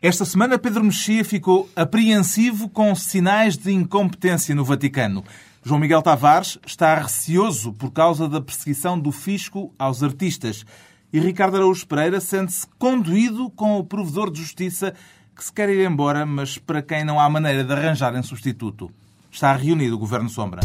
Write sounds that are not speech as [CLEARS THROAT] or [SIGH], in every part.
Esta semana, Pedro Mexia ficou apreensivo com sinais de incompetência no Vaticano. João Miguel Tavares está receoso por causa da perseguição do fisco aos artistas. E Ricardo Araújo Pereira sente-se conduído com o provedor de justiça que se quer ir embora, mas para quem não há maneira de arranjar em substituto. Está reunido o Governo Sombra.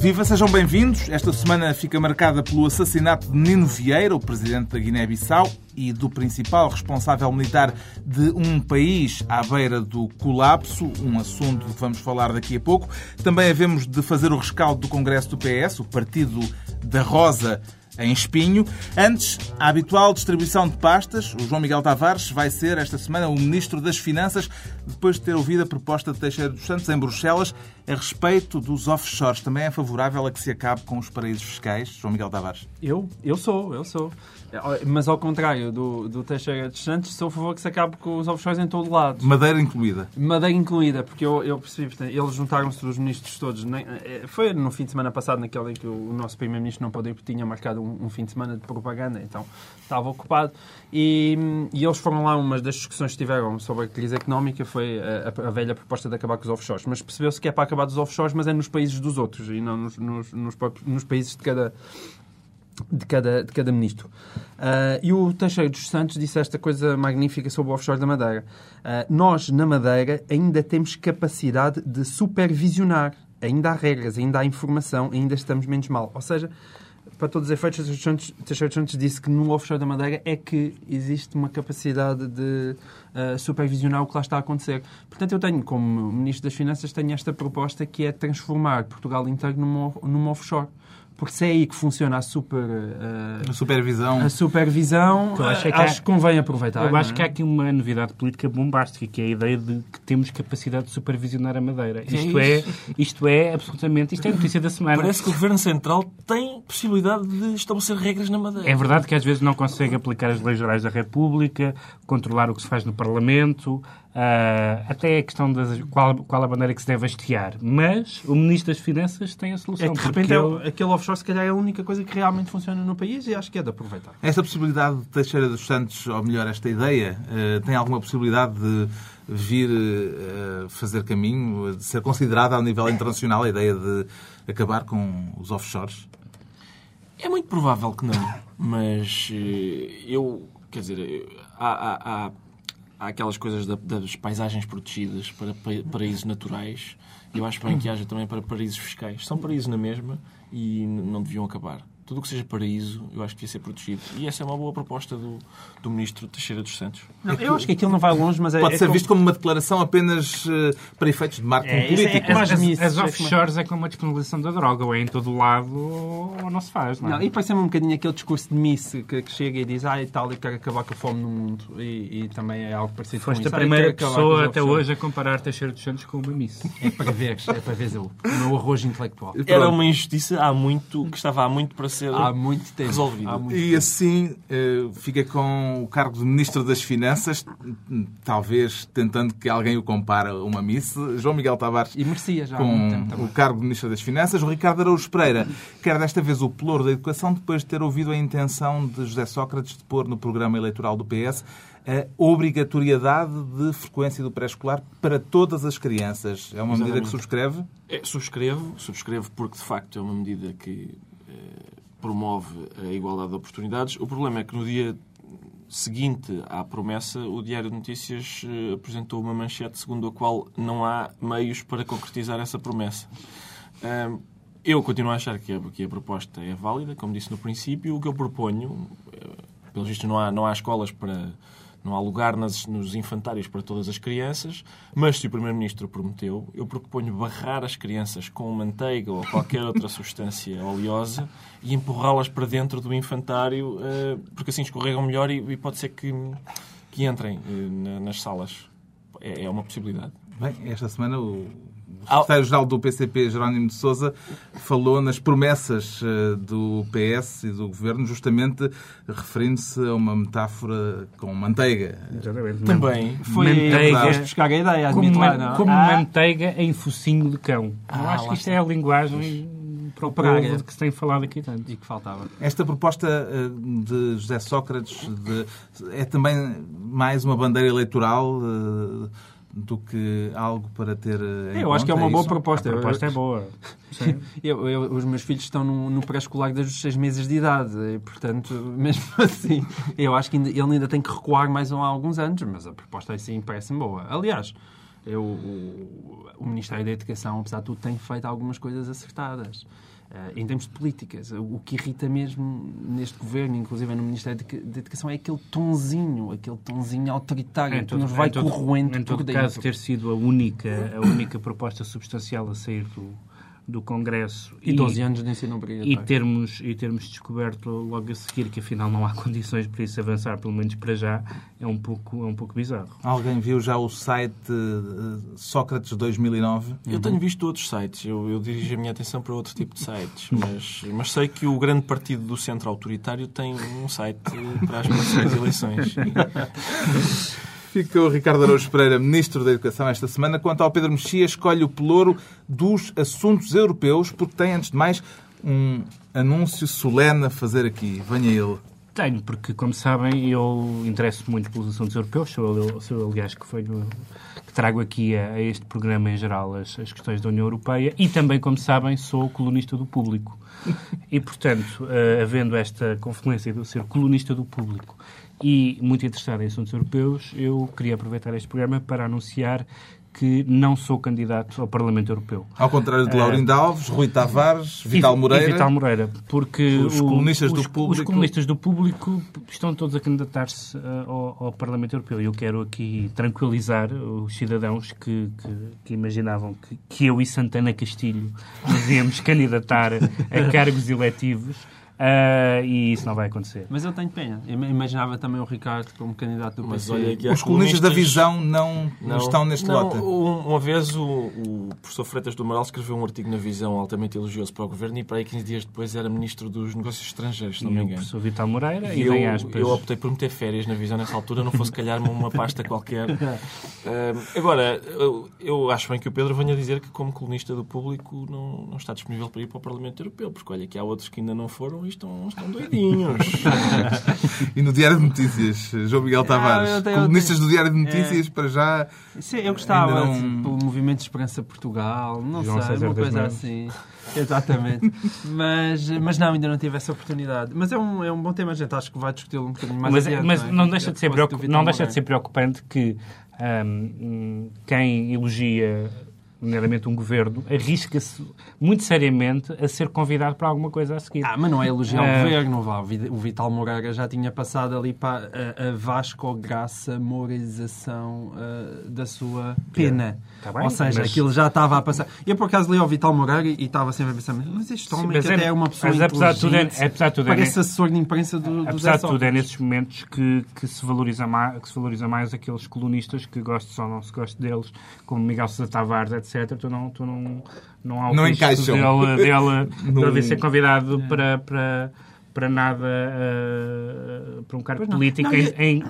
Viva, sejam bem-vindos. Esta semana fica marcada pelo assassinato de Nino Vieira, o presidente da Guiné-Bissau e do principal responsável militar de um país à beira do colapso, um assunto que vamos falar daqui a pouco. Também havemos de fazer o rescaldo do Congresso do PS, o Partido da Rosa em espinho. Antes, a habitual distribuição de pastas. O João Miguel Tavares vai ser, esta semana, o Ministro das Finanças, depois de ter ouvido a proposta de Teixeira dos Santos em Bruxelas a respeito dos offshores. Também é favorável a que se acabe com os paraísos fiscais, João Miguel Tavares? Eu? Eu sou, eu sou. Mas ao contrário do, do Teixeira dos Santos, sou a favor que se acabe com os offshores em todo lado. Madeira incluída? Madeira incluída, porque eu, eu percebi, portanto, eles juntaram-se os ministros todos. Nem, eh, foi no fim de semana passado, naquele em que o, o nosso Primeiro-Ministro não pôde tinha marcado um, um, fim de semana de propaganda, então estava ocupado. E, e, eles foram lá, uma das discussões que tiveram sobre a crise económica foi a, a velha proposta de acabar com os offshores. Mas percebeu-se que é para acabar dos offshores, mas é nos países dos outros e não nos, nos, nos, nos países de cada de cada, de cada ministro. Uh, e o Teixeira dos Santos disse esta coisa magnífica sobre o offshore da Madeira. Uh, nós, na Madeira, ainda temos capacidade de supervisionar. Ainda há regras, ainda há informação, ainda estamos menos mal. Ou seja, para todos os efeitos, Teixeira dos Santos disse que no offshore da Madeira é que existe uma capacidade de uh, supervisionar o que lá está a acontecer. Portanto, eu tenho, como Ministro das Finanças, tenho esta proposta que é transformar Portugal inteiro numa, numa offshore porque se é aí que funciona a super uh, a supervisão, a supervisão que acho, é que, acho que convém aproveitar. Eu acho é? que há aqui uma novidade política bombástica, que é a ideia de que temos capacidade de supervisionar a Madeira. É isto é, isto é absolutamente, isto é notícia da semana. Parece que o Governo Central tem possibilidade de estabelecer regras na Madeira. É verdade que às vezes não consegue aplicar as leis gerais da República, controlar o que se faz no Parlamento, Uh, até a questão de qual, qual a maneira que se deve hastear. Mas o Ministro das Finanças tem a solução. É que, de repente, ele... aquele offshore, se calhar, é a única coisa que realmente funciona no país e acho que é de aproveitar. Esta possibilidade de Teixeira dos Santos, ou melhor, esta ideia, uh, tem alguma possibilidade de vir uh, fazer caminho, de ser considerada ao nível internacional a ideia de acabar com os offshores? É muito provável que não, mas eu, quer dizer, há, há, há há aquelas coisas da, das paisagens protegidas para paraísos naturais. Eu acho bem que haja também para paraísos fiscais. São paraísos na mesma e não deviam acabar tudo o que seja paraíso, eu acho que devia ser protegido. E essa é uma boa proposta do, do Ministro Teixeira dos Santos. Não, eu acho que aquilo não vai longe, mas é. Pode é ser como... visto como uma declaração apenas uh, para efeitos de marketing é, político. É, as, as, as offshores é como a disponibilização da droga, ou é em todo lado ou não se faz. Não, é? não e parece-me um bocadinho aquele discurso de Miss que, que, chega e diz ah, e tal, e quero acabar com a fome no mundo. E, e também é algo parecido Foste com isso. a primeira pessoa até hoje a comparar Teixeira dos Santos com uma Miss. É para ver, é para ver o, o meu arrojo intelectual. Era uma injustiça há muito, que estava há muito para ser. Há muito resolvido. E assim uh, fica com o cargo de Ministro das Finanças, talvez tentando que alguém o compare a uma Miss. João Miguel Tavares e merecia já com o cargo de Ministro das Finanças. O Ricardo Araújo Pereira quer desta vez o pelouro da educação depois de ter ouvido a intenção de José Sócrates de pôr no programa eleitoral do PS a obrigatoriedade de frequência do pré-escolar para todas as crianças. É uma Exatamente. medida que subscreve? É, subscrevo, subscrevo porque de facto é uma medida que promove a igualdade de oportunidades. O problema é que no dia seguinte à promessa, o Diário de Notícias eh, apresentou uma manchete segundo a qual não há meios para concretizar essa promessa. Eu continuo a achar que a, proposta é válida, como disse no princípio. O que eu proponho, eh, pelo visto, não há, não há escolas para não há lugar nas, nos infantários para todas as crianças, mas se o Primeiro-Ministro prometeu, eu proponho barrar as crianças com manteiga ou qualquer outra [LAUGHS] substância oleosa e empurrá-las para dentro do infantário, eh, porque assim escorregam melhor e pode ser que, que entrem eh, nas salas. É, é uma possibilidade. Bem, esta semana o o secretário-geral do PCP, Jerónimo de Sousa, falou nas promessas eh, do PS e do Governo, justamente referindo-se a uma metáfora com manteiga. Exatamente. Também. Foi manteiga, buscar a ideia, como, lá, não? como ah. manteiga em focinho de cão. Ah, Eu acho que isto é a linguagem para o Operária. povo de que se tem falado aqui tanto. E que faltava. Esta proposta eh, de José Sócrates de- é também mais uma bandeira eleitoral eh, do que algo para ter eh, em Eu acho que é conta, uma boa isso? proposta. A proposta é boa. [LAUGHS] Sim. Eu- eu- os meus filhos estão no, no pré-escolar desde os seis meses de idade, e, portanto, [LAUGHS] mesmo assim, eu acho que ainda- ele ainda tem que recuar mais um- alguns anos, mas a proposta assim parece-me boa. Aliás, eu, o, o Ministério da Educação, apesar de tudo, tem feito algumas coisas acertadas. Eh, em termos de políticas, o que irrita mesmo neste governo, inclusive no Ministério da Educação, é aquele tonzinho, aquele tonzinho autoritário que nos vai em todo- corroendo em por todo dentro. caso, ter sido a única, a única proposta substancial a sair do, do Congresso E 12 anos de ensino obrigatório. e termos, e termos descoberto logo a seguir que afinal não há [LAUGHS] condições para isso avançar, pelo menos para já, é um pouco, é um pouco bizarro. Alguém viu já o site eh, Sócrates 2009? Eu tenho visto outros sites, eu, eu dirijo a minha atenção para outro tipo de sites, mas, mas sei que o grande partido do centro autoritário tem um site para as próximas eleições. [LAUGHS] Fica o Ricardo Araújo Pereira, Ministro da Educação, esta semana. Quanto ao Pedro Mexia, escolhe o pelouro dos assuntos europeus, porque tem, antes de mais, um anúncio solene a fazer aqui. Venha ele. Tenho, porque, como sabem, eu interesso muito pelos assuntos europeus. Sou, sou aliás, que, foi no- que trago aqui a, a este programa, em geral, as, as questões da União Europeia. E também, como sabem, sou colunista do público. E, portanto, eh, havendo esta confluência de eu ser colunista do público e muito interessado em assuntos europeus, eu queria aproveitar este programa para anunciar que não sou candidato ao Parlamento Europeu. Ao contrário de Laurindo Alves, Rui Tavares, Vital Moreira. E Vital Moreira, porque Os o- colunistas do os- público- Os colunistas do público estão todos a candidatar-se uh, ao, ao Parlamento Europeu. E eu quero aqui tranquilizar os cidadãos que, que- que imaginavam que, que eu e Santana Castilho nos íamos candidatar a [LAUGHS] cargos eletivos. Uh, e isso não vai acontecer. Mas eu tenho pena. Eu imaginava também o Ricardo como candidato do Mas PC. olha Os colunistas da visão não, não estão neste não, lote. um- Uma vez o, o professor Freitas do Amaral escreveu um artigo na Visão altamente elogioso para o governo e para aí 15 dias depois era ministro dos Negócios Estrangeiros, se não E me o engano. professor Vital Moreira e, E eu, eu optei por meter férias na visão nessa altura, não fosse calhar-me uma pasta qualquer. Ahm, agora, eu, eu acho bem que o Pedro venha dizer que, como colunista do público, não, não está disponível para ir para o Parlamento Europeu, porque olha que há outros que ainda não foram estão, estão doidinhos. [LAUGHS] E no Diário de Notícias, João Miguel Tavares. eu tenho- Colunistas do Diário de Notícias, para já. Sim, eu gostava não- assim, pelo Movimento de Esperança Portugal, não João sei, uma coisa assim. Exatamente. [LAUGHS] mas, mas não, ainda não tive essa oportunidade. Mas é um, é um bom tema, gente. Acho que vai discuti-lo um bocadinho mais mas, adiante, mas é? não, deixa de ser preocup- não deixa de ser preocupante que hum, quem elogia nomeadamente um governo, arrisca-se muito seriamente a ser convidado para alguma coisa a seguir. Ah, mas não é elogiar É. o governo, vá. O Vi- O Vital Moreira já tinha passado ali para a, a vasco-graça moralização ah, da sua pena. Tá bem, Ou seja, mas- aquilo já estava a passar. Eu, por acaso, li ao Vital Moreira e estava sempre a pensar, mas este homem mas que é- até é uma pessoa mas apesar de tudo é- apesar de tudo é- parece assessor de imprensa do, do Apesar de tudo, é nesses momentos que, que, se valoriza mais, que se valoriza mais aqueles colunistas que gostes ou não se goste deles, como Miguel Sousa Tavares, etc. Tu não, tu não, não há o Não risco encaixam. dele, dele, [LAUGHS] No- dele ser convidado para, para, para nada, eh, para um cargo não. político Não, em, em,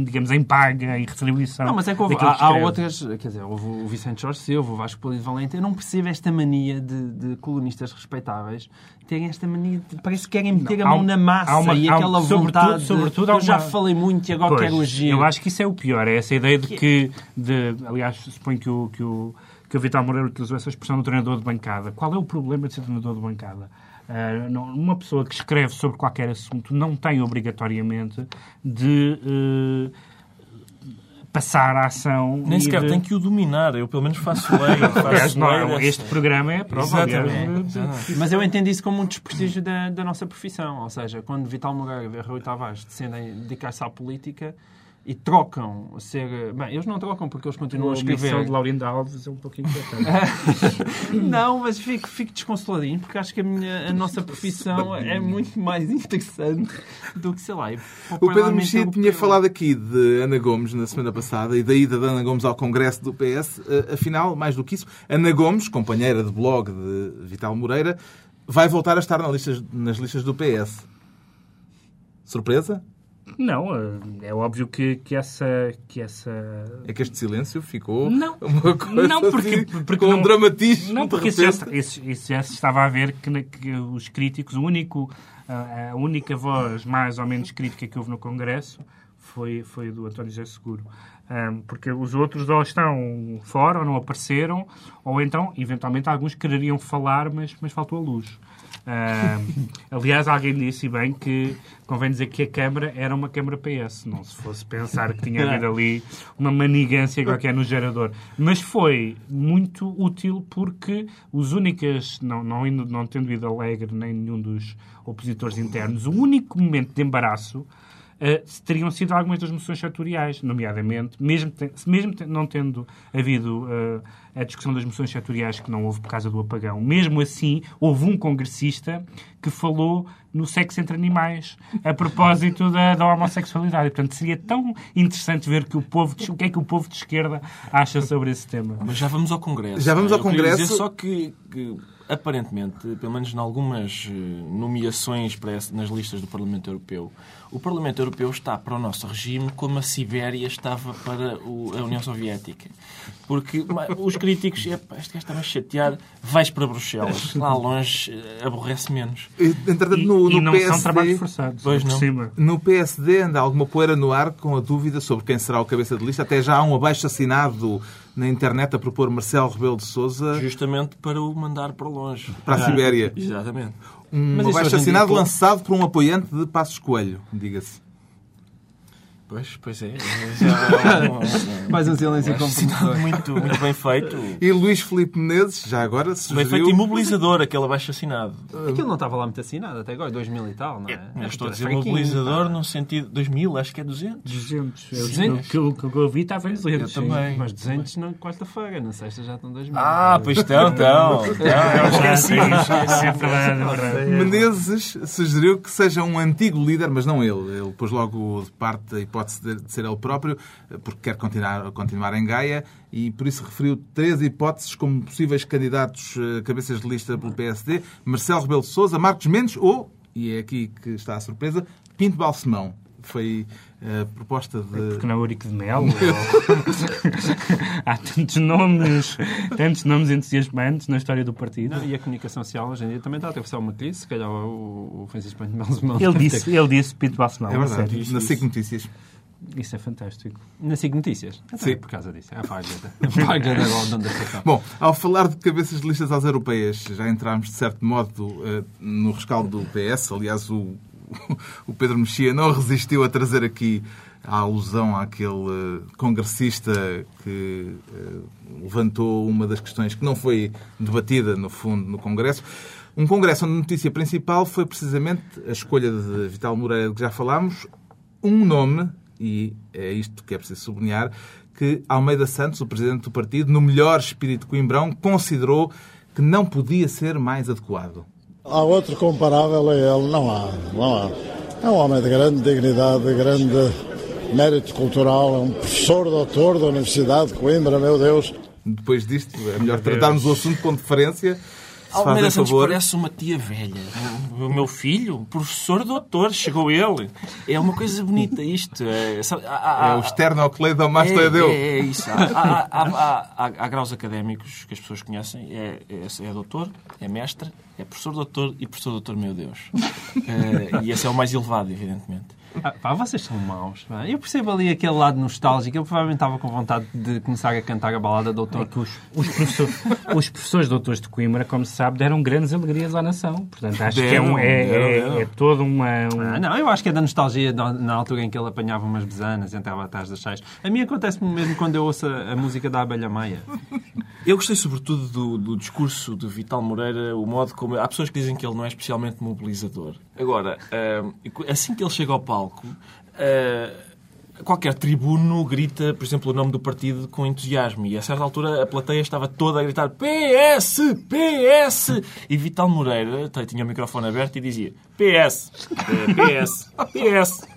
em, digamos, em paga, em retribuição. Não, mas é que houve, há, há outras, quer dizer, houve o Vicente Jorge Silva, o Vasco Polido Valente. Eu não percebo esta mania de, de colunistas respeitáveis terem esta mania de. Parece que querem meter Não, a mão um- na massa há uma- e um- aquela sobretudo- vontade. de, sobretudo eu já uma- falei muito e agora Pois, quero agir. Eu acho que isso é o pior, é essa ideia de que, de, aliás, suponho que o, que, o, que o Vital Moreira utilizou essa expressão do treinador de bancada. Qual é o problema de ser treinador de bancada? Ah, não- uma pessoa que escreve sobre qualquer assunto não tem obrigatoriamente de eh, passar a ação. Nem sequer de... tem que o dominar. Eu, pelo menos, faço lei. [LAUGHS] Faço não, lei é- dessa- este programa é a prova, Exatamente. de- Mas eu entendo isso como um desprestígio da, da nossa profissão. Ou seja, quando Vital Moreira e Rui Tavares decidem dedicar-se à política e trocam ser. Bem, eles não trocam porque eles continuam a a escrever. de Laurindo Alves é um pouquinho inquietante. [LAUGHS] Não, mas fico, fico desconsoladinho porque acho que a, minha, a nossa profissão é muito mais interessante do que, sei lá. O Pedro Mexia tinha falado aqui de Ana Gomes na semana passada e da ida de Ana Gomes ao Congresso do PS. Eh, Afinal, mais do que isso, Ana Gomes, companheira de blog de Vital Moreira, vai voltar a estar na listas- nas listas do PS. Surpresa? Não, eh, é óbvio que, que, essa, que essa. É que este silêncio ficou Não. uma coisa Não, porque- assim, porque com não- um dramatismo. Não, porque isso já, isso- isso já se estava a ver que, que os críticos, o único, a, a única voz mais ou menos crítica que houve no Congresso foi, foi a do António José Seguro. Ahm, porque os outros ou estão fora ou não apareceram, ou então, eventualmente, alguns quereriam falar, mas, mas faltou a luz. Ahm, aliás, alguém disse bem que convém dizer que a Câmara era uma Câmara PS, não se fosse pensar que tinha havido ali uma manigância qualquer no gerador. Mas foi muito útil porque os únicas, não, não, não tendo ido alegre nem nenhum dos opositores internos, o único momento de embaraço eh, teriam sido algumas das moções setoriais, nomeadamente, mesmo, te- mesmo te- não tendo havido eh, a discussão das moções setoriais que não houve por causa do apagão, mesmo assim, houve um congressista que falou no sexo entre animais a propósito da, da homossexualidade. E, portanto, seria tão interessante ver que o, povo de- o que é que o povo de esquerda acha sobre esse tema. Mas já vamos ao Congresso. Já vamos ao Eu Congresso. Dizer só que, que, aparentemente, pelo menos em algumas eh, nomeações para esse- nas listas do Parlamento Europeu, o Parlamento Europeu está para o nosso regime como a Sibéria estava para o- a União Soviética. Porque os críticos, "Epá, este gajo está-me a chatear, vais para Bruxelas. Lá longe eh, aborrece menos. Entretanto, E, no, e no não PSD, são trabalhos forçados. Pois não. cima. No PSD anda alguma poeira no ar com a dúvida sobre quem será o cabeça de lista. Até já há um abaixo assinado na internet a propor Marcelo Rebelo de Sousa Justamente para o mandar para longe. para a Sibéria. Exatamente. Um Mas isso abaixo hoje em dia assinado com- lançado por um apoiante de Passos Coelho, diga-se. Pois, pois é. [LAUGHS] É Mais um silêncio comprometedor. muito, muito bem feito. [LAUGHS] E Luís Filipe Menezes, já agora, Bem sugeriu... feito imobilizador, aquele abaixo assinado. Aquilo não estava lá muito assinado até agora, 2000 e tal, não é? Eu estou a dizer fraquinho, mobilizador pá. no sentido 2000, acho que é 200. 200. Eu, 200? O que, eu- o que eu vi estava em 200. Eu também. Mas 200 na quarta-feira, na sexta já estão 2000. Ah, pois estão, estão. [LAUGHS] esqueci. É verdade, é verdade. Menezes sugeriu que seja um antigo líder, mas não ele. Ele pôs logo de parte a hipótese de de ser ele próprio, porque quer continuar, continuar em Gaia, e por isso referiu três hipóteses como possíveis candidatos eh, cabeças de lista pelo PSD: Marcelo Rebelo de Sousa, Marcos Mendes ou, e é aqui que está a surpresa, Pinto Balsemão. Foi a proposta de. Porque não é Eurico de Melo. ou- [LAUGHS] Há tantos nomes, tantos nomes entusiasmantes na história do partido. Não, e a comunicação social hoje em dia também está a atravessar uma crise. Se calhar o, o Francisco Pinto Melo Ele disse, ele disse Pinto Balsemão. É verdade, sério. na SIC Notícias. Isso é fantástico. Na SIC Notícias. Sim. por causa disso. É a página. A página está. Bom, ao falar de cabeças de listas às europeias, já entramos, de certo modo, eh, no rescaldo do PS. Aliás, o, o Pedro Mexia não resistiu a trazer aqui a alusão àquele eh, congressista que eh, levantou uma das questões que não foi debatida, no fundo, no Congresso. Um Congresso onde a notícia principal foi precisamente a escolha de Vital Moreira, de que já falámos, um nome, e é isto que é preciso sublinhar, que Almeida Santos, o presidente do partido, no melhor espírito Coimbrão, considerou que não podia ser mais adequado. Há outro comparável a ele? Não há, não há. É um homem de grande dignidade, de grande mérito cultural, é um professor doutor da Universidade de Coimbra, meu Deus. Depois disto, é melhor tratarmos o assunto com deferência. Almeida Santos favor. parece uma tia velha. O meu filho, professor doutor, chegou ele. É uma coisa bonita isto. É, sabe, há- há- É o externo ao Cleidomasto é, Edeu. é, é isso. Há, há, graus académicos que as pessoas conhecem. É, é, é doutor, é mestre, é professor doutor e professor doutor, meu Deus. Eh, e esse é o mais elevado, evidentemente. Ah, pá, vocês são maus. pá. Eu percebo ali aquele lado nostálgico. Eu provavelmente estava com vontade de começar a cantar a balada Doutor. É que os, os, professores, os professores doutores de Coimbra, como se sabe, deram grandes alegrias à nação. Portanto, acho que é, um, é, Deram, é, é toda uma... um- Ah, não, eu acho que é da nostalgia na, na altura em que ele apanhava umas besanas e entrava atrás das cheias. A mim acontece-me mesmo quando eu ouço a, a música da Abelha Maia. Eu gostei sobretudo do, do discurso de Vital Moreira, o modo como. Há pessoas que dizem que ele não é especialmente mobilizador. Agora, ah, assim que ele chega ao palco, ah, qualquer tribuno grita, por exemplo, o nome do partido com entusiasmo. E a certa altura a plateia estava toda a gritar PS! PS! E Vital Moreira tinha o microfone aberto e dizia PS! PS! PS!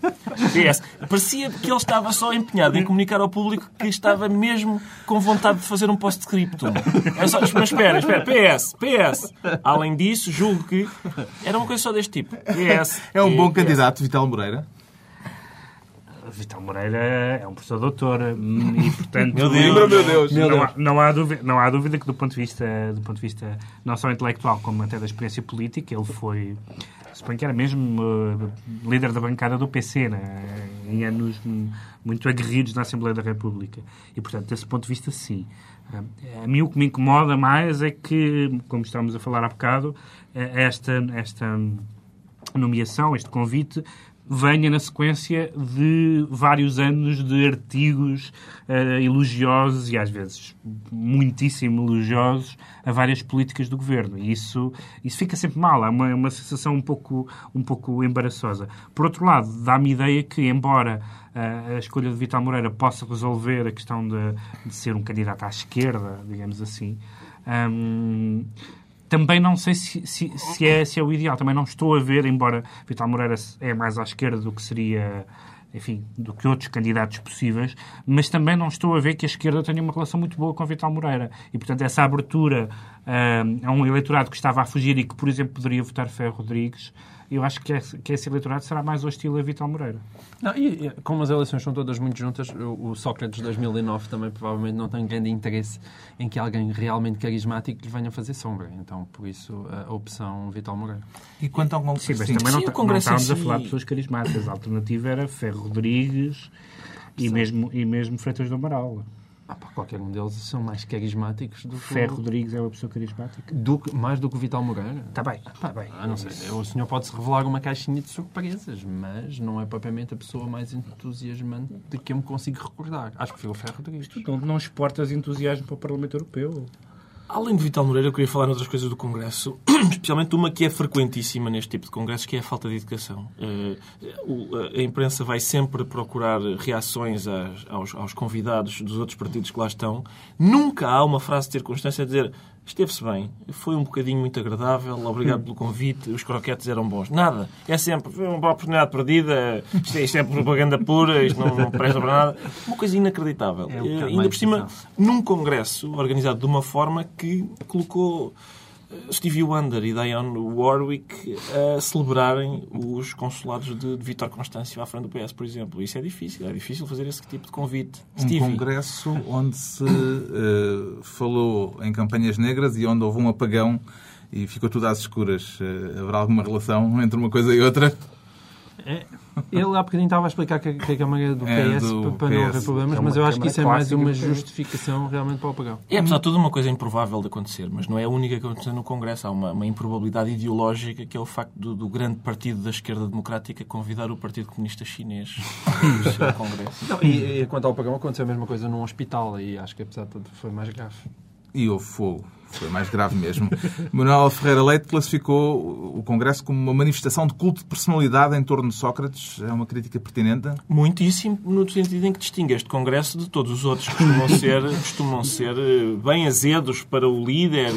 PS! Parecia que ele estava só empenhado em comunicar ao público que estava mesmo com vontade de fazer um post-scriptum. É só, mas espera, espera, PS! PS! Além disso, julgo que era uma coisa só deste tipo. PS! É um bom PS. candidato, Vital Moreira. Vital Moreira é um professor doutor hum, e, portanto... Meu Deus, [LAUGHS] meu Deus. Não, há, não, há dúvida, não há dúvida que, do ponto, de vista, do ponto de vista não só intelectual, como até da experiência política, ele foi, suponho que era mesmo uh, líder da bancada do PC, né? em anos muito aguerridos na Assembleia da República. E, portanto, desse ponto de vista, sim. Uh, a mim o que me incomoda mais é que, como estávamos a falar há bocado, esta, esta nomeação, este convite, venha na sequência de vários anos de artigos uh, elogiosos e às vezes muitíssimo elogiosos a várias políticas do governo. E isso, isso fica sempre mal, é uma, uma sensação um pouco, um pouco embaraçosa. Por outro lado, dá-me ideia que, embora uh, a escolha de Vital Moreira possa resolver a questão de, de ser um candidato à esquerda, digamos assim, um, também não sei se, se, se, é, se é o ideal. Também não estou a ver, embora Vital Moreira é mais à esquerda do que seria enfim, do que outros candidatos possíveis, mas também não estou a ver que a esquerda tenha uma relação muito boa com Vital Moreira. E, portanto, essa abertura uh, a um eleitorado que estava a fugir e que, por exemplo, poderia votar Ferro Rodrigues, eu acho que esse, que esse eleitorado será mais hostil a Vital Moreira. Não, e, e, como as eleições são todas muito juntas, o, o Sócrates de 2009 também provavelmente não tem grande interesse em que alguém realmente carismático lhe venha fazer sombra. Então, por isso, a, opção Vital Moreira. E quanto ao Sim, mas também não, não estávamos a falar de pessoas carismáticas. A alternativa era Ferro Rodrigues e mesmo, e mesmo Freitas do Amaral. Ah, pá, qualquer um deles são mais carismáticos do que. Ferro Rodrigues é uma pessoa carismática. Do que, mais do que o Vital Moreira? Está bem, está bem. Ah, não sei. O senhor pode-se revelar uma caixinha de surpresas, mas não é propriamente a pessoa mais entusiasmante de que eu me consigo recordar. Acho que foi o Ferro Rodrigues. Tu não, não exportas entusiasmo para o Parlamento Europeu. Além de Vital Moreira, eu queria falar outras coisas do Congresso, [CLEARS THROAT] especialmente uma que é frequentíssima neste tipo de congressos, que é a falta de educação. A imprensa vai sempre procurar reações aos convidados dos outros partidos que lá estão. Nunca há uma frase de circunstância a dizer esteve-se bem, foi um bocadinho muito agradável, obrigado pelo convite, os croquetes eram bons. Nada. É sempre foi uma oportunidade perdida, isto é, isto é propaganda pura, isto não, não, presta para nada. Uma coisa inacreditável. É um Ainda por cima, num congresso organizado de uma forma que colocou Stevie Wonder e Dionne Warwick a celebrarem os consulados de, de Vítor Constâncio à frente do PS, por exemplo. Isso é difícil, é difícil fazer esse tipo de convite. Um Stevie. congresso onde se uh, falou em campanhas negras e onde houve um apagão e ficou tudo às escuras. Uh, haverá alguma relação entre uma coisa e outra? É, ele há bocadinho estava a explicar que, que a Câmara do é, PS do para PS. não haver problemas, é mas eu acho que isso é mais uma justificação realmente para o apagão. É, apesar de tudo, uma coisa improvável de acontecer, mas não é a única que aconteceu no Congresso. Há uma, uma improbabilidade ideológica que é o facto do, do, grande partido da esquerda democrática convidar o Partido Comunista Chinês ao Congresso. Não, e, e quanto ao apagão, aconteceu a mesma coisa num hospital e acho que, apesar de tudo, foi mais grave. E houve fogo. Foi mais grave mesmo. [LAUGHS] Manuel Ferreira Leite classificou o Congresso como uma manifestação de culto de personalidade em torno de Sócrates. É uma crítica pertinente? Muitíssimo, no sentido em que distingue este Congresso de todos os outros. Costumam [LAUGHS] ser, costumam ser eh, bem azedos para o líder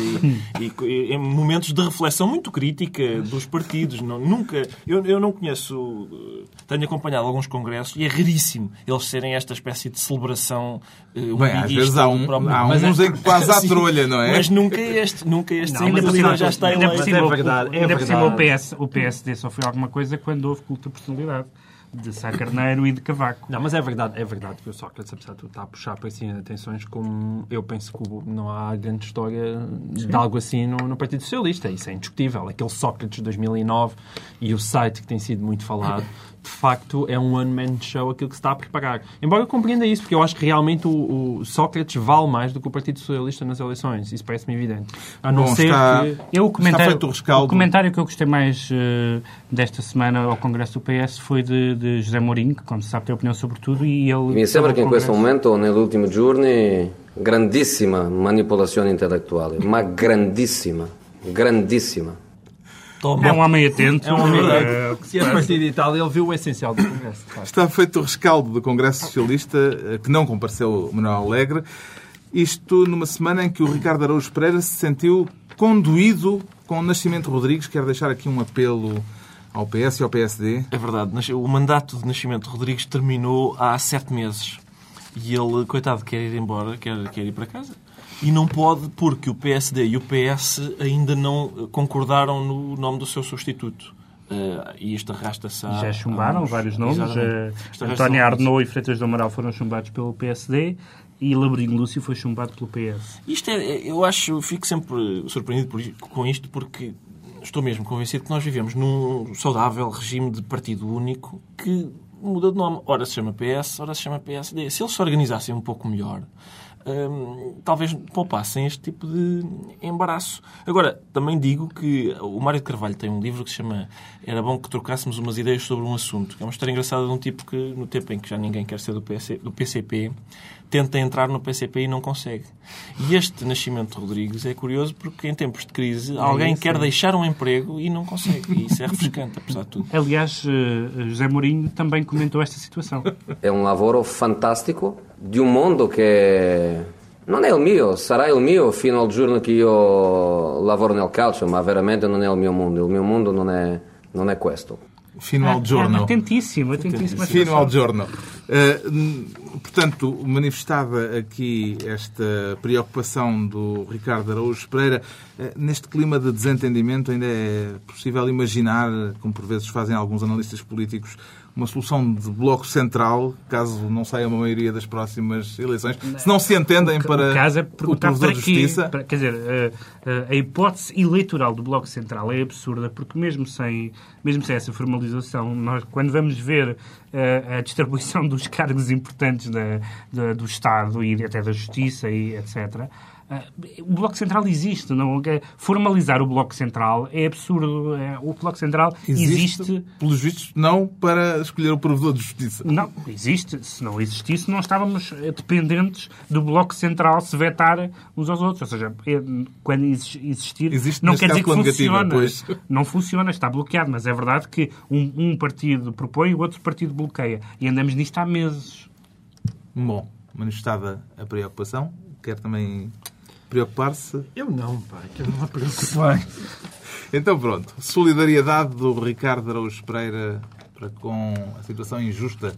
e, e, em momentos de reflexão muito crítica dos partidos. Não, nunca, eu, eu não conheço, eh, tenho acompanhado alguns congressos e é raríssimo eles serem esta espécie de celebração uh, Bem, às vezes há, um, há uns é, em que quase há [LAUGHS] trolha, não é? Mas nunca este, nunca este. Não, ainda por cima já está. Ainda é verdade. É ainda por cima o, PS, o PSD sofreu alguma coisa quando houve culto de personalidade de Sá Carneiro e de Cavaco. Não, mas é verdade, é verdade que o Sócrates, apesar de tudo, está a puxar para si atenções como eu penso que não há grande história Sim. de algo assim no, no, Partido Socialista. Isso é indiscutível. Aquele Sócrates de 2009 e o site que tem sido muito falado de facto é um one-man show aquilo que se está a preparar. Embora eu compreenda isso, porque eu acho que realmente o, o Sócrates vale mais do que o Partido Socialista nas eleições. Isso parece-me evidente. A não Bom, ser está, que... Eu, o, comentário, o, comentário que eu gostei mais uh, desta semana ao Congresso do PS foi de, de José Mourinho, que, como se sabe, tem opinião sobre tudo, e ele... Mi sembra che in questo momento, negli ultimi giorni, grandissima manipolazione intellettuale, ma grandissima, grandissima. Toma. É um homem atento. É um homem atento. Se é partido e tal, ele viu o essencial do Congresso. Claro. Está feito o rescaldo do Congresso Socialista, eh, que não compareceu Manuel Alegre. Isto numa semana em que o Ricardo Araújo Pereira se sentiu conduído com o Nascimento Rodrigues. Quero deixar aqui um apelo ao PS e ao PSD. É verdade. O mandato de Nascimento Rodrigues terminou há sete meses. E ele, coitado, quer ir embora, quer, quer ir para casa e não pode porque o PSD e o PS ainda não concordaram no nome do seu substituto. Uh, e isto arrasta-se. Já chumbaram uns... vários nomes. Uh, António Arnaud e Freitas do Amaral foram chumbados pelo PSD e Labrino Lúcio foi chumbado pelo PS. Isto é, eu acho, fico sempre surpreendido por, com isto porque estou mesmo convencido que nós vivemos num saudável regime de partido único que muda de nome. Ora se chama PS, ora se chama PSD. Se eles se organizassem um pouco melhor, hum, talvez poupassem este tipo de embaraço. Agora, também digo que o Mário de Carvalho tem um livro que se chama Era bom que trocássemos umas ideias sobre um assunto, que é uma história engraçada de um tipo que, no tempo em que já ninguém quer ser do, PC, do PCP, tenta entrar no PCP e não consegue. E este Nascimento Rodrigues é curioso porque em tempos de crise é alguém quer deixar um emprego e não consegue. E isso é refrescante, apesar de tudo. Aliás, eh, José Mourinho também comentou esta situação. É um lavoro fantástico de um mundo que non è il mio, sarà il mio fino al giorno che io lavoro nel calcio, ma veramente non è il mio mondo. Il mio mondo non è, non è questo. Fino ao giorno. Atentíssimo, atentíssimo. Fino ao giorno. Uh, portanto, manifestada aqui esta preocupação do Ricardo Araújo Pereira, uh, neste clima de desentendimento ainda é possível imaginar, como por vezes fazem alguns analistas políticos, uma solução de bloco central, caso não saia uma maioria das próximas eleições, não. se não se entendem para o, caso é o provedor de justiça. Para, quer dizer, a, a, hipótese eleitoral do bloco central é absurda, porque mesmo sem, mesmo sem essa formalização, nós, quando vamos ver a, a distribuição [LAUGHS] dos cargos importantes da, da, do Estado e até da Justiça e etc., o Bloco Central existe. Não, formalizar o Bloco Central é absurdo. É, o Bloco Central existe, existe. Pelos vistos, não para escolher o provedor de justiça. Não, existe. Se não existisse, não estávamos dependentes do Bloco Central se vetar uns aos outros. Ou seja, é, quando existir, existe não quer dizer que funciona. Negativa, não funciona, está bloqueado. Mas é verdade que um, um partido propõe e o outro partido bloqueia. E andamos nisto há meses. Bom, manifestada a preocupação, quer também preocupar-se? Eu não, pai, que eu não me preocupo [LAUGHS] então pronto, solidariedade do Ricardo Araújo Pereira para com a situação injusta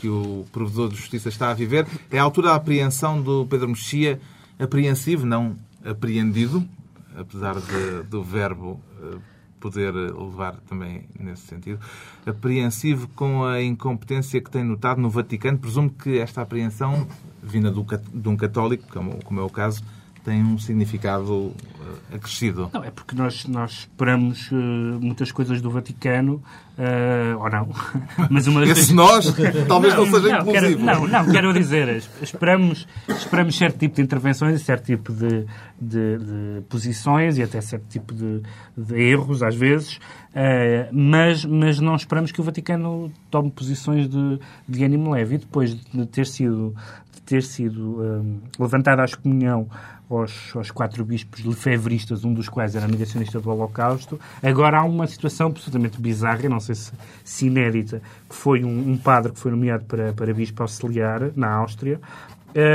que o provedor de justiça está a viver. É a altura da apreensão do Pedro Mexia, apreensivo, não apreendido, apesar de, do verbo eh, poder levar também nesse sentido. Apreensivo com a incompetência que tem notado no Vaticano. Presumo que esta apreensão, vinda de um católico, como é o caso, tem um significado eh, acrescido. Não, é porque nós, nós esperamos uh, muitas coisas do Vaticano, uh, ou não. [LAUGHS] Mas uma Esse nós talvez não, não seja não, quero, não, não, quero dizer, esperamos, esperamos certo tipo de intervenções e certo tipo de, de, de posições e até certo tipo de, de erros, às vezes, uh, mas, mas não esperamos que o Vaticano tome posições de, de ânimo leve. E depois de ter sido, de ter sido um, levantada a excomunhão aos, aos quatro bispos lefebvristas, um dos quais era negacionista do Holocausto. Agora há uma situação absolutamente bizarra, não sei se, se inédita, que foi um, um, padre que foi nomeado para, para bispo auxiliar na Áustria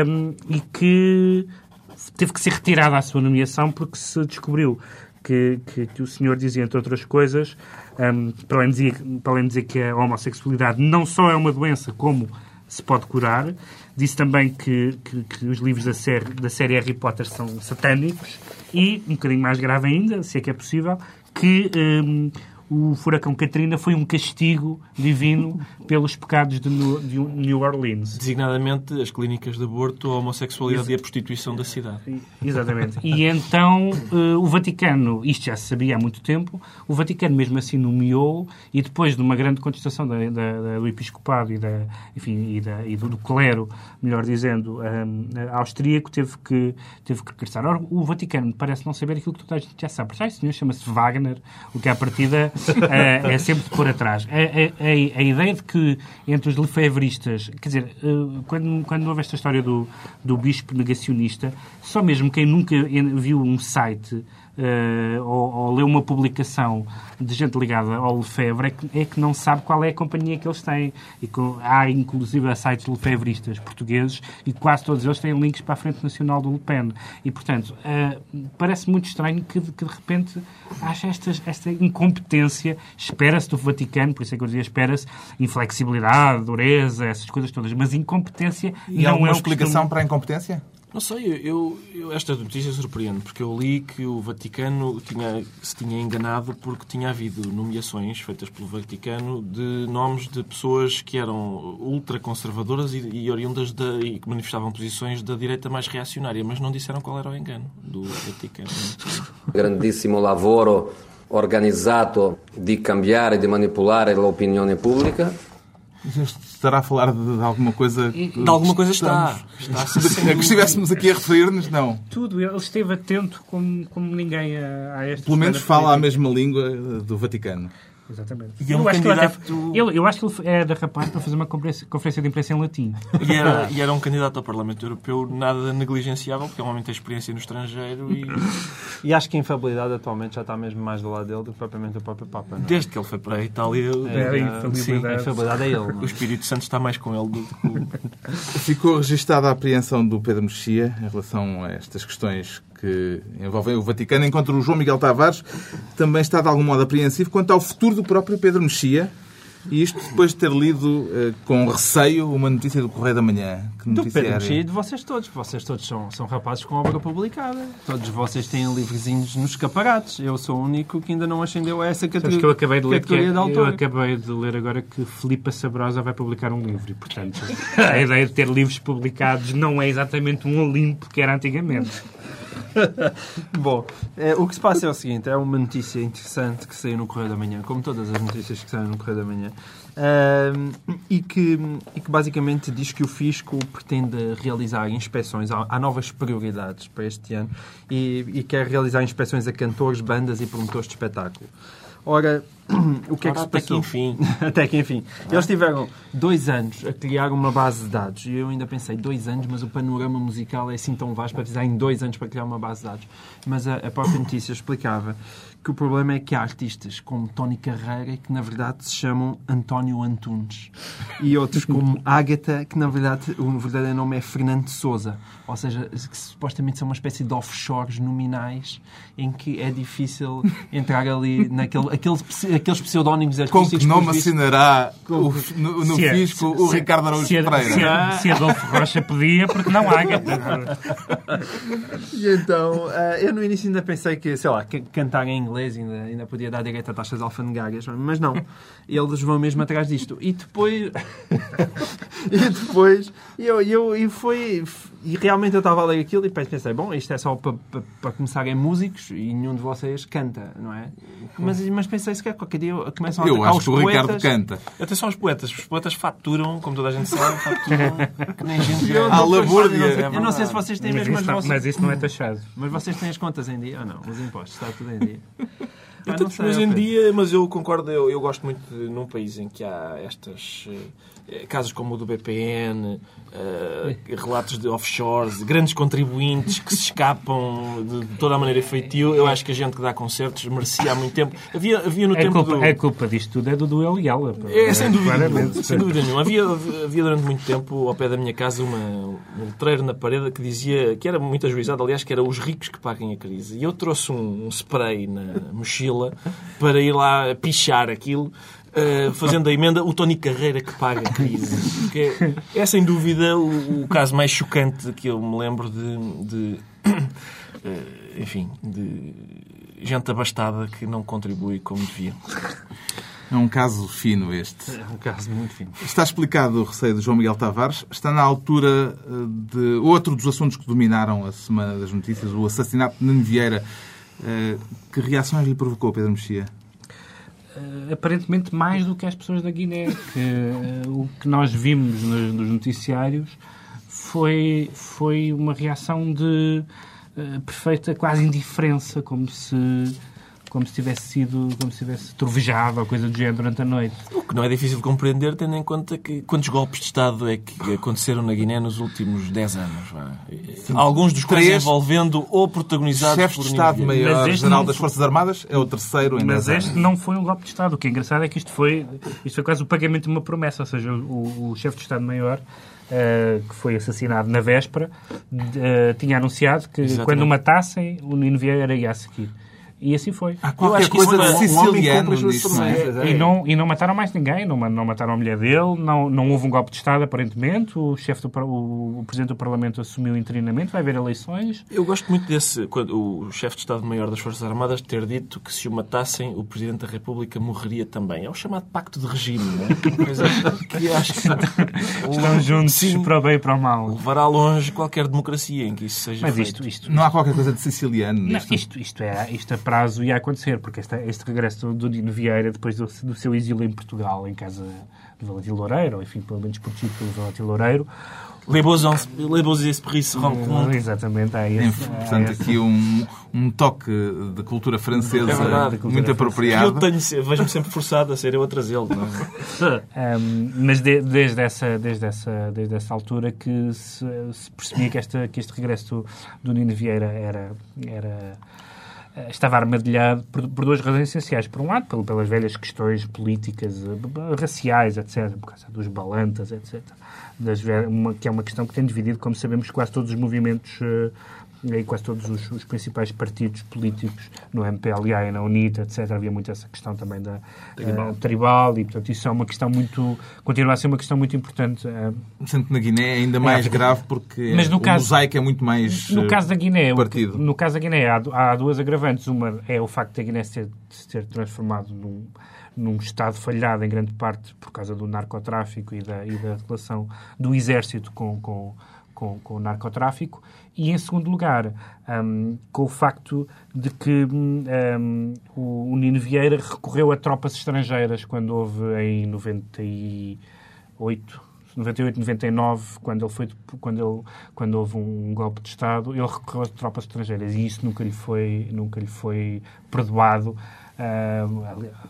um, e que teve que ser retirado à sua nomeação porque se descobriu que, que, que, o senhor dizia, entre outras coisas, um, para, além de dizer, para além dizer que a homossexualidade não só é uma doença, como se pode curar, Disse também que, que, que os livros da série, da série Harry Potter são satânicos e, um bocadinho mais grave ainda, se é que é possível, que um, o furacão Katrina foi um castigo divino [LAUGHS] pelos pecados de New Orleans. Designadamente as clínicas de aborto, a homossexualidade Ex e a prostituição da cidade. Exatamente. E então uh, o Vaticano, isto já se sabia há muito tempo, o Vaticano mesmo assim nomeou e depois de uma grande contestação da, da, do episcopado e, da, enfim, e, da, e do, do, clero, melhor dizendo, um, austríaco, teve que, teve que regressar. Ora, o Vaticano parece não saber aquilo que toda a gente já sabe. Já, esse senhor chama-se Wagner, o que à partida uh, [LAUGHS] é sempre de pôr atrás. A, a, a, a, ideia de que entre os lefebvristas, quer dizer, uh, quando, quando houve esta história do, do bispo negacionista, só mesmo quem nunca viu um site uh, ou, ou leu uma publicação de gente ligada ao Lefebvre é que, é que, não sabe qual é a companhia que eles têm. E com, há inclusive sites lefebvristas portugueses e quase todos eles têm links para a Frente Nacional do Le Pen. E, portanto, uh, parece muito estranho que, que de repente haja estas, esta incompetência. Espera-se do Vaticano, por isso é que eu dizia, espera-se inflexibilidade, dureza, essas coisas todas, mas incompetência e não há uma explicação costume... para a incompetência? Não sei, eu, eu, esta notícia surpreende, porque eu li que o Vaticano tinha, se tinha enganado porque tinha havido nomeações feitas pelo Vaticano de nomes de pessoas que eram ultraconservadoras e, e oriundas da, e que manifestavam posições da direita mais reacionária, mas não disseram qual era o engano do Vaticano. [LAUGHS] Grandissimo lavoro organizzato di cambiare, di manipolare l'opinione pubblica. Estará a falar de, de alguma coisa. De alguma coisa está. está [LAUGHS] É que estivéssemos aqui a referir-nos, não. Tudo, ele esteve atento como, como ninguém a, a esta Pelo menos fala a política. mesma língua do Vaticano. Exatamente. E é um eu, acho candidato- até- eu, eu acho que ele é da rapaz para fazer uma conferência, de imprensa em latim. E era, e era um candidato ao Parlamento Europeu nada negligenciável, porque é um homem que tem experiência no estrangeiro e E acho que a infabilidade atualmente já está mesmo mais do lado dele do que propriamente do próprio Papa. Não é? desde que ele foi para a Itália, É, a Eh, infabilidade. sim, a infabilidade é ele. não o é? Espírito Santo está mais com ele do que com Ficou registada a apreensão do Pedro Mexia em relação a estas questões que envolvem o Vaticano, enquanto o João Miguel Tavares também está de algum modo apreensivo quanto ao futuro do próprio Pedro Mexia. E isto depois de ter lido eh, com receio uma notícia do Correio da Manhã. Que Do Pedro? Mexia e de vocês todos. Vocês todos são, são rapazes com obra publicada. Todos vocês têm livrezinhos nos escaparates. Eu sou o único que ainda não ascendeu a essa categoria, que eu acabei de ler que de eu acabei de ler agora que Filipa Sabrosa vai publicar um livro e, portanto, [LAUGHS] a ideia de ter livros publicados não é exatamente um Olimpo que era antigamente. [LAUGHS] Bom, eh, o que se passa é o seguinte: é uma notícia interessante que saiu no Correio da Manhã, como todas as notícias que saem no Correio da Manhã, ahm, e, que, e que basicamente diz que o Fisco pretende realizar inspeções. Há, há novas prioridades para este ano e, e quer realizar inspeções a cantores, bandas e promotores de espetáculo. Ora, [CLEARS THROAT] o que é que Ora, se até que passou? enfim. [LAUGHS] Até que enfim. Eles tiveram dois anos a criar uma base de dados. E eu ainda pensei, dois anos, mas o panorama musical é assim tão vasto para precisar em dois anos para criar uma base de dados. Mas a, a própria notícia explicava que o problema é que há artistas como Tony Carreira que na verdade se chamam António Antunes. E outros como [LAUGHS] Ágata, que na verdade o verdadeiro nome é Fernando Souza. Ou seja, que supostamente são uma espécie de offshores nominais em que é difícil entrar ali naquele aquele, aqueles pseudónimos Com artísticos. que nome assinará o- no, no Se é- fisco o se- Ricardo Araújo se, a- Pereira? se, a- se Adolfo Rocha podia, porque não há. [LAUGHS] E então, eh, eu no início ainda pensei que, sei lá, que cantar em inglês ainda, ainda podia dar direito a taxas alfandegárias, mas não. [LAUGHS] Eles vão mesmo atrás disto. E depois. [LAUGHS] e depois. Eu, eu, e foi. E realmente eu estava a ler aquilo e pensei, bom, isto é só para, para, para começarem músicos e nenhum de vocês canta, não é? Mas, mas pensei, se calhar qualquer dia começam a Eu acho os que o Ricardo poetas. canta. Atenção aos poetas. Os poetas faturam, como toda a gente sabe, faturam que nem gente Eu À não- labúrdia. eu não sei- É Eu não sei se vocês têm Mas mesmo as isso, não- vossas... mas isso não é taxado. Mas vocês têm as contas em dia ou não? Os impostos, está tudo em dia. Ah, Então, não sei, hoje em dia, mas eu concordo, eu, eu gosto muito de, num país em que há estas eh, casos como o do BPN, eh, relatos de offshores, grandes contribuintes que se escapam de toda a maneira feitio. Eu acho que a gente que dá concertos merecia há muito tempo. Havia, havia no A tempo culpa, do... a culpa disto tudo é do Duel e Ala. É, sem dúvida, Claramente. sem dúvida nenhuma. Havia, havia durante muito tempo, ao pé da minha casa, uma, um letreiro na parede que dizia, que era muito ajuizado, aliás, que era os ricos que paguem a crise. E eu trouxe um, um spray na mochila para ir lá pichar aquilo, eh, fazendo a emenda o Tony Carreira que paga a crise. Porque é, é, sem dúvida, o, o caso mais chocante que eu me lembro de... de [COUGHS] eh, enfim, de gente abastada que não contribui como devia. É um caso fino este. É um caso muito fino. Está explicado o receio de João Miguel Tavares. Está na altura eh, de outro dos assuntos que dominaram a Semana das Notícias, o assassinato de Nuno Vieira. Que reações lhe provocou, Pedro Mexia? Eh, aparentemente mais do que as pessoas da Guiné. Que, eh, o que nós vimos nos, nos noticiários foi, foi uma reação de eh, perfeita quase indiferença, como se como se tivesse sido, como se tivesse trovejado ou coisa do género durante a noite. O que não é difícil de compreender, tendo em conta que quantos golpes de Estado é que aconteceram na Guiné nos últimos 10 anos. Alguns dos quais Três envolvendo ou protagonizados Chefe por de. Estado-Maior não das Forças Armadas é o terceiro em Mas 10 este anos. não foi um golpe de Estado. O que é engraçado é que isto foi, isto foi quase o pagamento de uma promessa. Ou seja, o, o chefe de Estado-Maior, eh, que foi assassinado na véspera, eh, tinha anunciado que Exatamente. quando o matassem, o Nino Vieira ia a seguir. E assim foi. Há qualquer acho que isso coisa é de siciliano não é? E não, e não mataram mais ninguém, não, não mataram a mulher dele, não, não houve um golpe de Estado, aparentemente. O, chefe do, o, o Presidente do Parlamento assumiu interinamente, vai haver eleições. Eu gosto muito desse, quando o chefe de Estado-Maior das Forças Armadas ter dito que se o matassem, o Presidente da República morreria também. É o chamado pacto de regime, não é? Uma [LAUGHS] Coisa que acho que [LAUGHS] Estão juntos Sim. para o bem e para o mal. levará longe qualquer democracia em que isso seja Mas feito. isto, isto, Não há qualquer coisa de siciliano Não, nisto. isto, isto, é, isto a prazo ia acontecer, porque este, este regresso do Dino Vieira, depois do, do seu exílio em Portugal, em casa do Valentim Loureiro, ou enfim, pelo menos protegido pelo Valentim Loureiro, Les beaux, esprits se rencontrent. exatamente, há Tem, esse, há portanto, esse- aqui um, um toque de cultura francesa É verdade. muito Eu apropriado. tenho, vejo-me sempre forçado a ser eu a trazê-lo. é? [LAUGHS] Um, mas de- desde, essa, desde, essa, desde essa altura que se, se percebia que, esta, que este regresso do, do Nino Vieira era, era, estava armadilhado por, por duas razões essenciais. Por um lado, pelo- pelas velhas questões políticas, eh, raciais, etc., por causa dos balantas, etc., das, uma, que é uma questão que tem dividido, como sabemos, quase todos os movimentos eh, e quase todos os, os principais partidos políticos, no MPLA e na UNITA, etc., havia muito essa questão também da eh, tribal, e, portanto, isso é uma questão muito... continua a ser uma questão muito importante. eh, Sendo que na Guiné é ainda mais África. grave porque Mas no o caso- mosaico é muito mais No eh, caso da Guiné, partido. no caso da Guiné há, há duas agravantes. Uma é o facto da Guiné se ter, se ter transformado num, num Estado falhado em grande parte por causa do narcotráfico e da, e da relação do exército com, com, com, com o narcotráfico. E, em segundo lugar, hum, com o facto de que hum, hum, o, o Nino Vieira recorreu a tropas estrangeiras quando houve em 98 98, 99, quando ele foi quando ele quando houve um golpe de estado, ele recorreu a tropas estrangeiras e isso nunca lhe foi nunca lhe foi perdoado. Ah,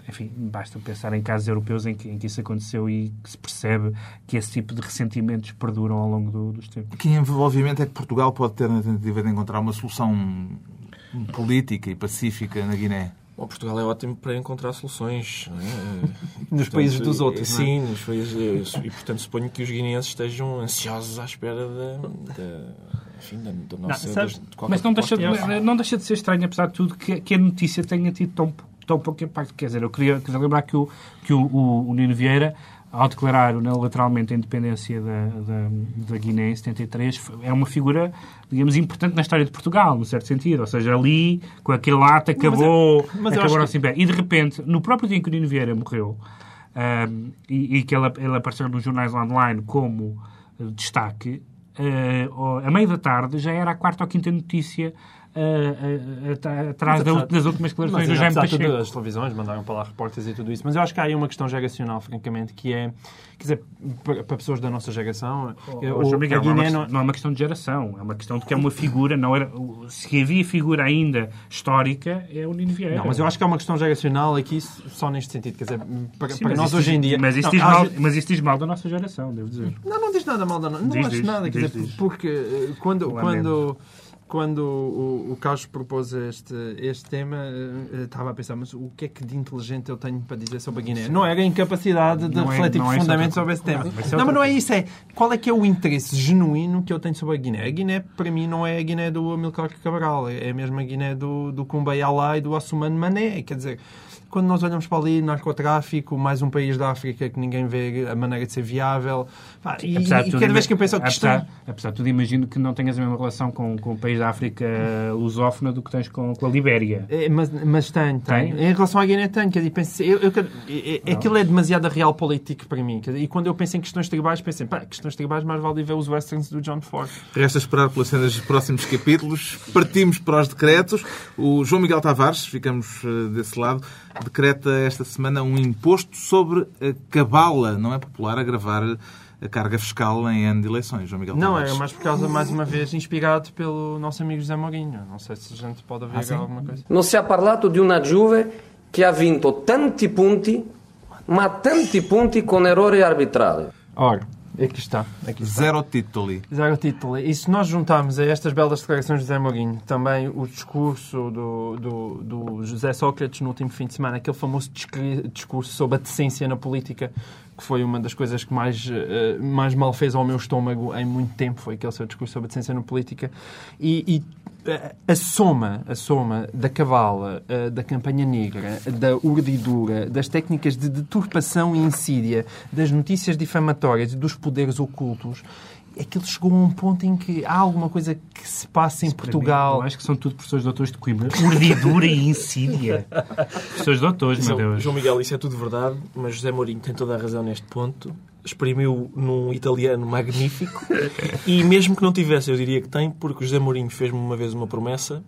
enfim, basta pensar em casos europeus em que, em que isso aconteceu e que se percebe que esse tipo de ressentimentos perduram ao longo do, dos tempos. Que envolvimento é que Portugal pode ter na tentativa de encontrar uma solução política e pacífica na Guiné? Bom, Portugal é ótimo para encontrar soluções. não é? [LAUGHS] Nos países dos outros, não é? Sim, nos países. E, portanto, suponho que os guineenses estejam ansiosos à espera da, da, enfim, da, da nossa... sabes, das- de qualquer Mas não deixa, de, não deixa de ser estranho, apesar de tudo, que, que a notícia tenha tido tão, tão pouco impacto. Quer dizer, eu queria, queria lembrar que o, que o, o, o Nino Vieira, ao declarar unilateralmente a independência da, da, da Guiné em 73, foi- é uma figura, digamos, importante na história de Portugal, no certo sentido. Ou seja, ali, com aquele ato, acabou, mas eu acabou nosso império. E, de repente, no próprio dia em que o Nino Vieira morreu, ahm, e, e que ele, ele apareceu nos jornais online como destaque, ao- a meio da tarde já era a quarta ou quinta notícia atrás das últimas declarações do Jaime de tudo, Pacheco. as televisões mandaram para lá repórteres e tudo isso. Mas eu acho que há aí uma questão geracional, francamente, que é... Quer dizer, para, pessoas da nossa geração... Oh, Miguel, não, é uma, questão- não de geração, é uma questão de que é uma figura, não era, se havia figura ainda histórica, é o Nino Vieira. Não, mas eu acho que é uma questão geracional aqui só neste sentido. Quer dizer, para, nós hoje em dia... Mas isso, Não, diz mal, mas isso diz mal da nossa geração, devo dizer. Não, não diz nada mal da Não Diz, acho nada, quer diz, dizer, diz. porque eh, quando, quando, quando o, o Carlos propôs este, este tema, eh, eh, estava a pensar, mas o que é que de inteligente eu tenho para dizer sobre a Guiné? Não era a incapacidade de Não é- refletir é profundamente outra sobre esse tema. Mas é não, mas não é isso, é qual é que é o interesse genuíno que eu tenho sobre a Guiné? A Guiné, para mim, não é a Guiné do Amilcar Cabral, é é mesmo a Guiné do, do Kumbay Alá e do Assumano Mané, quer dizer... Quando nós olhamos para ali, narcotráfico, mais um país da África que ninguém vê a maneira de ser viável. Pá, e, e tudo, cada vez que eu penso que apesar, isto apesar de tudo, imagino que não tenhas a mesma relação com, com o país da África lusófona do que tens com, com a Libéria. É, mas, mas tenho, tenho. Tem? Em relação à Guiné, tenho. Quer dizer, penso, eu, eu, quero- é- é- aquilo é demasiado real político para mim. Quer dizer, e quando eu penso em questões tribais, penso em, pá, questões tribais, mais vale ver os westerns do John Ford. Resta esperar pelas cenas dos próximos capítulos. Partimos para os decretos. O João Miguel Tavares, ficamos eh, desse lado, decreta esta semana um imposto sobre a cabala. Não é popular agravar a carga fiscal em ano de eleições, João Miguel Não, Tavares. é mais por causa, mais uma vez, inspirado pelo nosso amigo José Mourinho. Não sei se a gente pode haver Ah, alguma coisa. Non si è parlato di una Juve che ha vinto tanti punti, ma tanti punti con errori arbitrali. Ora, aqui está. Aqui está. Zero título. Zero título. E se nós juntarmos a estas belas declarações de José Mourinho também o discurso do, do, do José Sócrates no último fim de semana, aquele famoso discurso sobre a decência na política, que foi uma das coisas que mais, uh, mais mal fez ao meu estômago em muito tempo, foi aquele seu discurso sobre a decência na política. E, e a soma, a soma da cavala, uh, da campanha negra, da urdidura, das técnicas de deturpação e insídia, das notícias difamatórias e dos poderes ocultos, aquilo chegou a um ponto em que há alguma coisa que se passa em Isso, Portugal. Mim, eu acho que são tudo professores doutores de Coimbra. Urdidura e insídia. Professores doutores, meu Deus. João Miguel, isso é tudo verdade, mas José Mourinho tem toda a razão neste ponto. Exprimiu num italiano magnífico. E mesmo que não tivesse, eu diria que tem, porque o José Mourinho fez-me uma vez uma promessa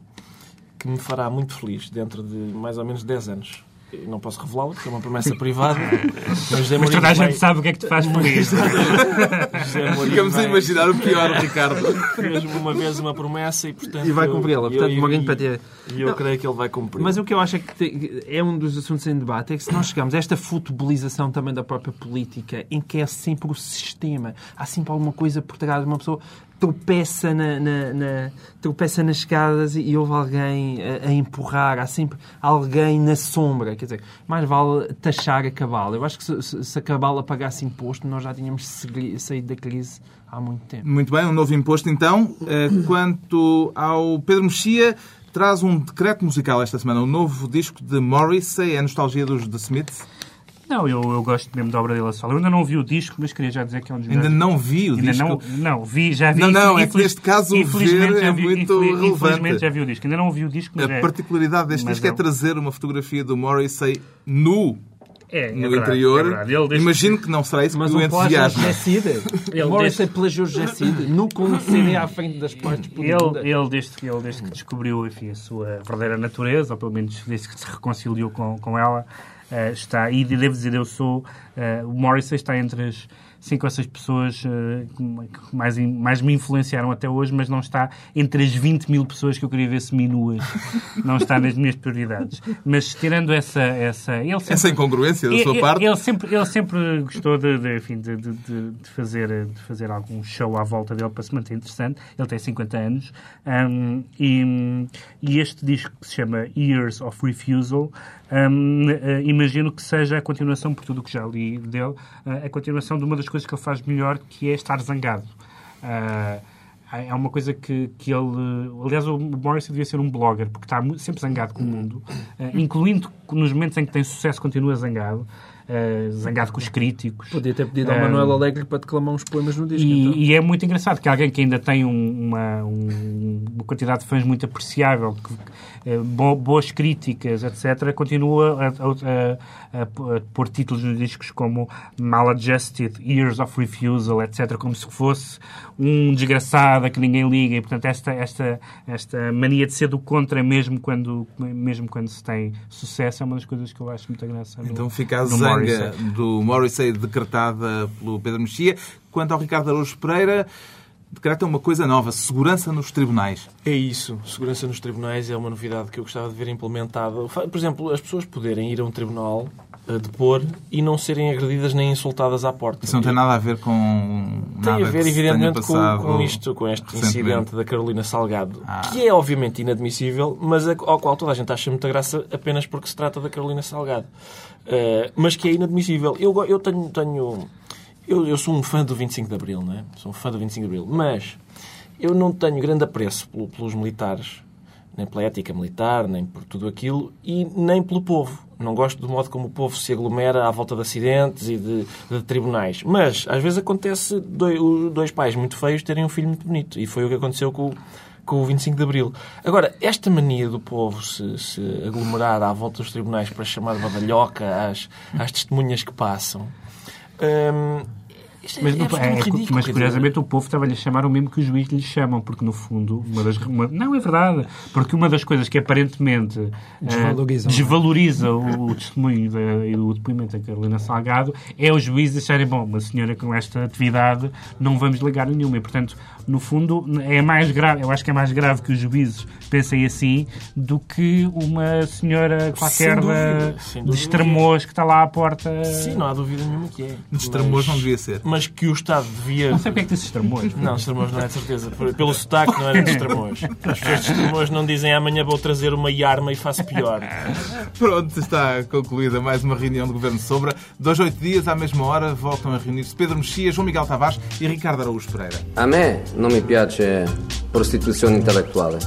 que me fará muito feliz dentro de mais ou menos 10 anos. Não posso revelá-la, porque é uma promessa privada. [LAUGHS] Mas, Mas toda a vai- gente sabe o que é que te faz feliz. [LAUGHS] José Mourinho Ficamos a vai- imaginar o pior, [LAUGHS] Ricardo. Fez-me uma vez uma promessa e, portanto... E vai cumpri-la. Portanto, eu- Mourinho e- para ter. E eu Não. creio que ele vai cumprir. Mas o que eu acho é que te- é um dos assuntos em debate é que se nós chegamos a esta futebolização também da própria política, em que é sempre o sistema, há sempre alguma coisa por trás, uma pessoa tropeça, na, na- na- tropeça nas escadas e, houve alguém a, a empurrar, há sempre alguém na sombra. Quer dizer, mais vale taxar a cabala. Eu acho que se, se- a cabala pagasse imposto, nós já tínhamos saído da crise há muito tempo. Muito bem, um novo imposto então. Eh, Quanto ao Pedro Mexia, traz um decreto musical esta semana. O novo disco de Morrissey, é a nostalgia dos The Smiths. Não, eu, eu gosto mesmo da obra dele a solo. Eu ainda não vi o disco, mas queria já dizer que é um dos Ainda melhores- não vi o Ainda disco. não, não, vi, já vi. Não, não, é que neste caso o infelizmente ver já é vi- muito infeliz- relevante. Infelizmente já vi o disco. Ainda não vi o disco, mas A é, particularidade deste mas disco é não. trazer uma fotografia do Morrissey nu é, é no verdade, interior. é Imagino que não será isso Mas o entusiasma. José Cid. [LAUGHS] Ele Morrissey desse- plagiou Cid, nu com um CD à frente das partes. Ele, ele, desde, que- ele, desde que descobriu enfim, a sua verdadeira natureza, ou pelo menos desde que se reconciliou com, com ela, está. E devo dizer, eu sou. eh, o Morrissey está entre as cinco ou seis pessoas eh, que mais, mais me influenciaram até hoje, mas não está entre as 20 mil pessoas que eu queria ver seminuas. não está nas minhas prioridades. Mas tirando essa. essa ele sempre, Essa incongruência da ele, sua ele- parte. Ele sempre, ele sempre gostou de, de, enfim, de, de, de- fazer, de fazer algum show à volta dele para se manter interessante. Ele tem 50 anos. um, e, e este disco que se chama Years of Refusal, um, eh, imagino que seja a continuação, por tudo o que já li dele, eh, a continuação de uma das coisas que ele faz melhor, que é estar zangado. Ah, é uma coisa que, que ele. Aliás, o Morrissey devia ser um blogger, porque está sempre zangado com o mundo, eh, incluindo nos momentos em que tem sucesso, continua zangado, eh, zangado com os críticos. Podia ter pedido ao Manuel Alegre para declamar uns poemas no disco. E, então. e é muito engraçado que alguém que ainda tem um- uma, um- uma quantidade de fãs muito apreciável, que, eh, bo- boas críticas, etc., continua a, a- a- a pôr títulos nos discos como Maladjusted, Years of Refusal, etc., como se fosse um desgraçado a que ninguém liga. E, portanto, esta, esta, esta mania de ser do contra, mesmo quando, mesmo quando se tem sucesso, é uma das coisas que eu acho muita graça. no- Então fica a no zanga Morrissey. do Morrissey decretada pelo Pedro Mexia. Quanto ao Ricardo Araújo Pereira, decreta uma coisa nova, segurança nos tribunais. É isso. Segurança nos tribunais é uma novidade que eu gostava de ver implementada. Por exemplo, as pessoas poderem ir a um tribunal a depor e não serem agredidas nem insultadas à porta. Isso não tem nada a ver com Tem a ver, evidentemente, com, com isto, com este incidente da Carolina Salgado, Ah. que é obviamente inadmissível, mas ao qual toda a gente acha muita graça apenas porque se trata da Carolina Salgado. Eh, mas que é inadmissível. Eu, eu tenho. tenho eu, eu sou um fã do 25 de Abril, não é? Sou um fã do 25 de Abril, mas eu não tenho grande apreço pelo- pelos militares, nem pela ética militar, nem por tudo aquilo, e nem pelo povo. Não gosto do modo como o povo se aglomera à volta de acidentes e de, de tribunais. Mas, às vezes, acontece dois, dois pais muito feios terem um filho muito bonito. E foi o que aconteceu com, com o 25 de Abril. Agora, esta mania do povo se, se aglomerar à volta dos tribunais para chamar badalhoca às, às testemunhas que passam... hum, isto é- Mas, é no- absolutamente é- ridículo, mas quer dizer, curiosamente o povo estava-lhe a chamar o mesmo que os juízes lhe chamam, porque no fundo, uma das, uma- não é verdade, porque uma das coisas que aparentemente eh, Desvalorizam, desvaloriza o, o testemunho da- e o depoimento da Carolina Salgado é os juízes acharem, bom, uma senhora com esta atividade não vamos ligar nenhuma. E, portanto, no fundo, é mais grave, eu acho que é mais grave que os juízes pensem assim do que uma senhora qualquer de. Estremoz que está lá à porta. Sim, não há dúvida nenhuma que é. Nos tramos não devia ser. Mas mas que o Estado devia... Não sei porque é que disse extremões. Não, extremões não é de certeza. Pelo sotaque não era de extremões. As pessoas de extremões não dizem amanhã vou trazer uma arma e faço pior. Pronto, está concluída mais uma reunião do Governo de Sombra. Dois, oito dias, à mesma hora, voltam a reunir-se Pedro Mexia, João Miguel Tavares e Ricardo Araújo Pereira. A me non mi piace prostituzione intellettuale.